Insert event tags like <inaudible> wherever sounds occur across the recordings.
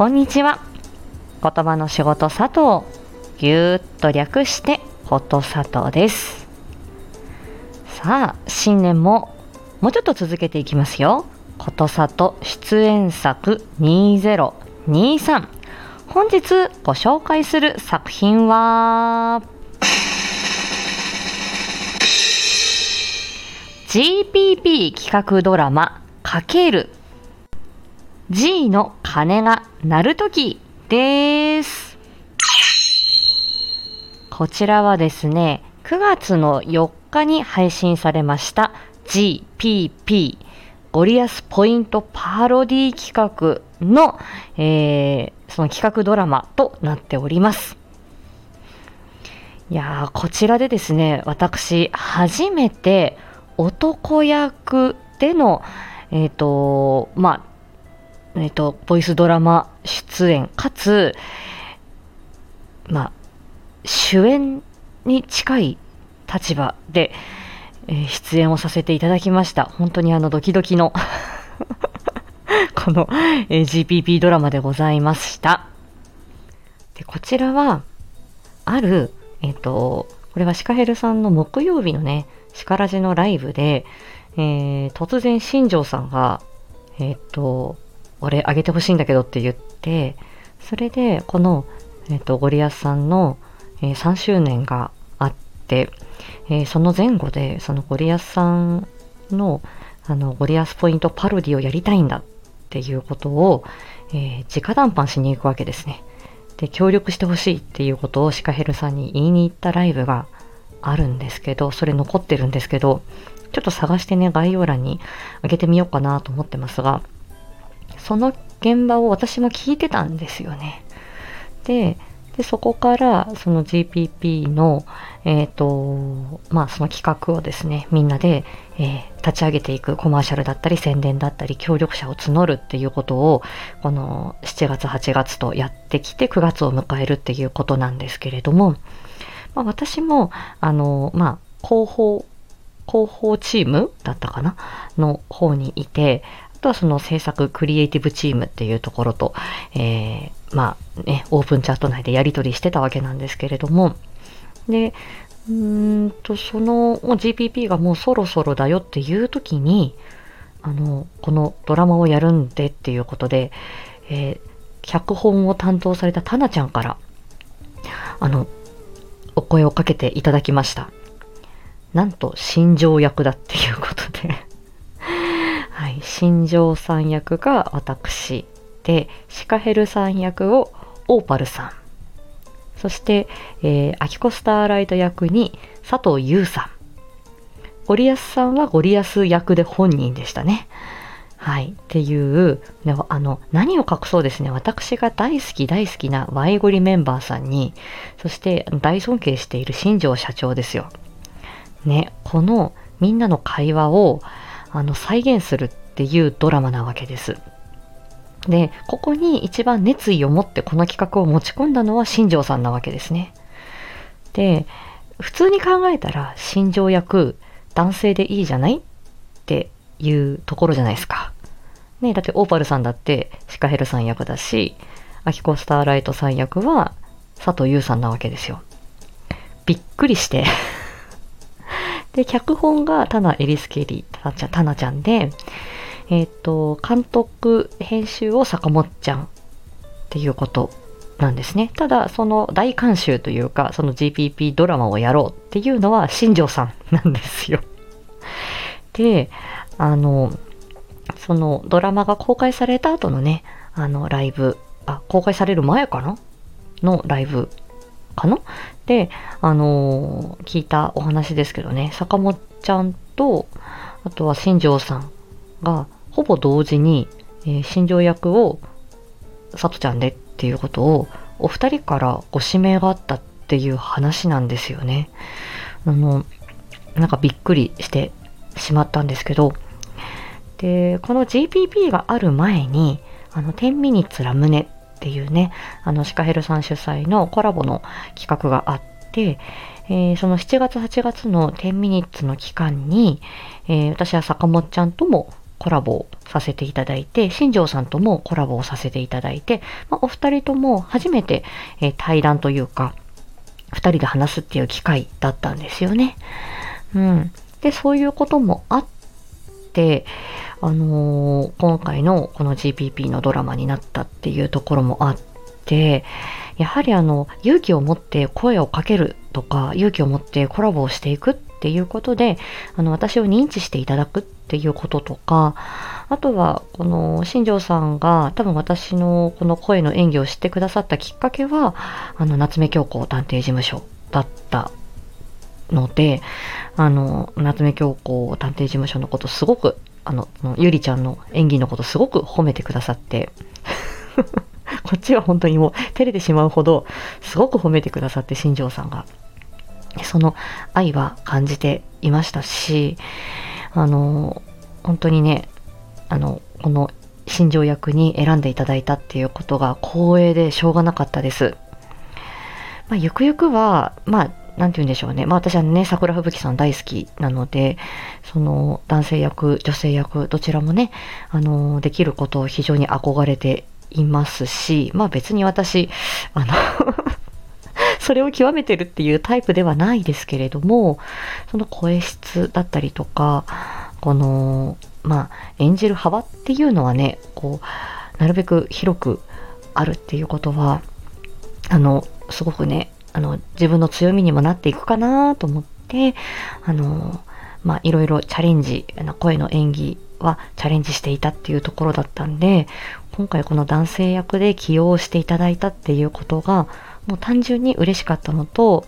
こんにちは。言葉の仕事佐藤。ぎゅーっと略して、こと佐藤です。さあ、新年ももうちょっと続けていきますよ。こと佐藤出演作2023。本日ご紹介する作品は、GPP 企画ドラマかける G の鐘が鳴るときです。こちらはですね、9月の4日に配信されました GPP ゴリアスポイントパロディ企画の、えーその企画ドラマとなっております。いや、こちらでですね、私、初めて男役での、えっ、と、まあ、えっ、と、ボイスドラマ出演、かつ、まあ、主演に近い立場で、えー出演をさせていただきました。本当にあの、ドキドキの <laughs> この、えー GPP ドラマでございました。で、こちらは、ある、えっ、と、これはシカヘルさんの木曜日のね、シカラジのライブで、えー突然新庄さんが、えっ、と、俺あげてほしいんだけどって言って、それで、この、えっ、と、ゴリアスさんの、えー3周年があって、えーその前後で、そのゴリアスさんの、あの、ゴリアスポイントパロディをやりたいんだっていうことを、えー直談判しに行くわけですね。で、協力してほしいっていうことをシカヘルさんに言いに行ったライブがあるんですけど、それ残ってるんですけど、ちょっと探してね、概要欄に上げてみようかなと思ってますが、その現場を私も聞いてたんですよね。で、でそこからその GPP の、えっ、と、まあその企画をですね、みんなで、えー立ち上げていくコマーシャルだったり宣伝だったり協力者を募るっていうことを、この7月8月とやってきて9月を迎えるっていうことなんですけれども、まあ私も、あの、まあ広報、広報チームだったかな？の方にいて、とはその制作クリエイティブチームっていうところと、えーまあね、オープンチャット内でやり取りしてたわけなんですけれども、で、うーんと、その GPP がもうそろそろだよっていう時に、あの、このドラマをやるんでっていうことで、えー脚本を担当されたタナちゃんから、あの、お声をかけていただきました。なんと、新庄役だっていうことで。新庄さん役が私で、シカヘルさん役をオーパルさん。そして、えー、アキコスターライト役に佐藤優さん。ゴリアスさんはゴリアス役で本人でしたね。はい。っていう、ねあの、何を隠そうですね。私が大好き大好きなワイゴリメンバーさんに、そして大尊敬している新庄社長ですよ。ね、このみんなの会話をあの再現するっていうドラマなわけです。で、ここに一番熱意を持ってこの企画を持ち込んだのは新庄さんなわけですね。で、普通に考えたら新庄役男性でいいじゃないっていうところじゃないですか。ね、だってオーパルさんだってシカヘルさん役だし、アキコスターライトさん役は佐藤優さんなわけですよ。びっくりして。<laughs> で、脚本がタナ・エリスケリー、タナちゃん、タナちゃんで、えっ、と、監督、編集を坂本ちゃんっていうことなんですね。ただ、その大監修というか、その GPP ドラマをやろうっていうのは新庄さんなんですよ。<laughs> で、あの、そのドラマが公開された後のね、あのライブ、あ、公開される前かな？のライブかな？で、あのー聞いたお話ですけどね、坂本ちゃんと、あとは新庄さんが、ほぼ同時に、えー新庄役を、さとちゃんでっていうことを、お二人からご指名があったっていう話なんですよね。あの、なんかびっくりしてしまったんですけど、で、この GPP がある前に、あの、10ミニッツラムネっていうね、あの、シカヘルさん主催のコラボの企画があって、えーその7月8月の10ミニッツの期間に、えー私は坂本ちゃんともコラボさせていただいて、新庄さんともコラボをさせていただいて、まあ、お二人とも初めて、えー、対談というか、二人で話すっていう機会だったんですよね。うん。で、そういうこともあって、あのー、今回のこの GPP のドラマになったっていうところもあって、やはりあの、勇気を持って声をかけるとか、勇気を持ってコラボをしていくっていうことで、あの、私を認知していただくっていうこととか、あとは、この、新庄さんが多分私のこの声の演技を知ってくださったきっかけは、あの、夏目京子探偵事務所だったので、あの、夏目京子探偵事務所のことすごく、あの、ゆりちゃんの演技のことすごく褒めてくださって、<laughs> こっちは本当にもう照れてしまうほど、すごく褒めてくださって、新庄さんが。その愛は感じていましたし、あの、本当にね、あの、この新庄役に選んでいただいたっていうことが光栄でしょうがなかったです。まあ、ゆくゆくは、まあ、なんて言うんでしょうね。まあ私はね、桜吹雪さん大好きなので、その男性役、女性役、どちらもね、あの、できることを非常に憧れていますし、まあ別に私、あのそれを極めてるっていうタイプではないですけれども、その声質だったりとか、この、まあ演じる幅っていうのはね、こう、なるべく広くあるっていうことは、あの、すごくね、あの、自分の強みにもなっていくかなと思って、あの、まあ、いろいろチャレンジ、声の演技はチャレンジしていたっていうところだったんで、今回この男性役で起用していただいたっていうことが、もう単純に嬉しかったのと、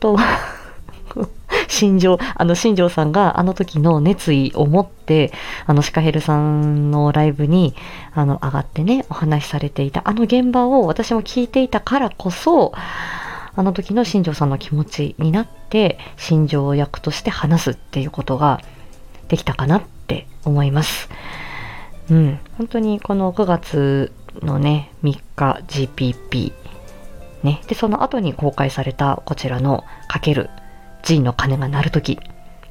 と、<laughs> 新庄、あの、新庄さんがあの時の熱意を持って、あの、シカヘルさんのライブに、あの、上がってね、お話しされていた、あの現場を私も聞いていたからこそ、あの時の新庄さんの気持ちになって新庄役として話すっていうことができたかなって思います。うん、本当にこの9月のね3日 GPP ね。でその後に公開されたこちらのかける G の鐘が鳴る時。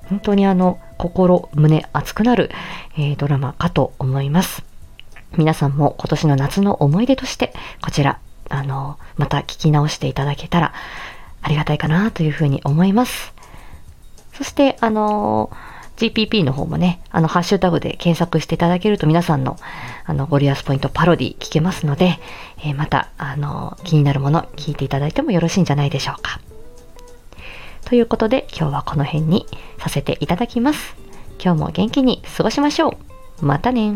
本当にあの心胸熱くなる、えー、ドラマかと思います。皆さんも今年の夏の思い出としてこちらあの、また聞き直していただけたらありがたいかなというふうに思います。そして、あの、GPP の方もね、あの、ハッシュタグで検索していただけると皆さんの、あの、ゴリアスポイントパロディ聞けますので、えー、また、あの、気になるもの聞いていただいてもよろしいんじゃないでしょうか。ということで、今日はこの辺にさせていただきます。今日も元気に過ごしましょう。またね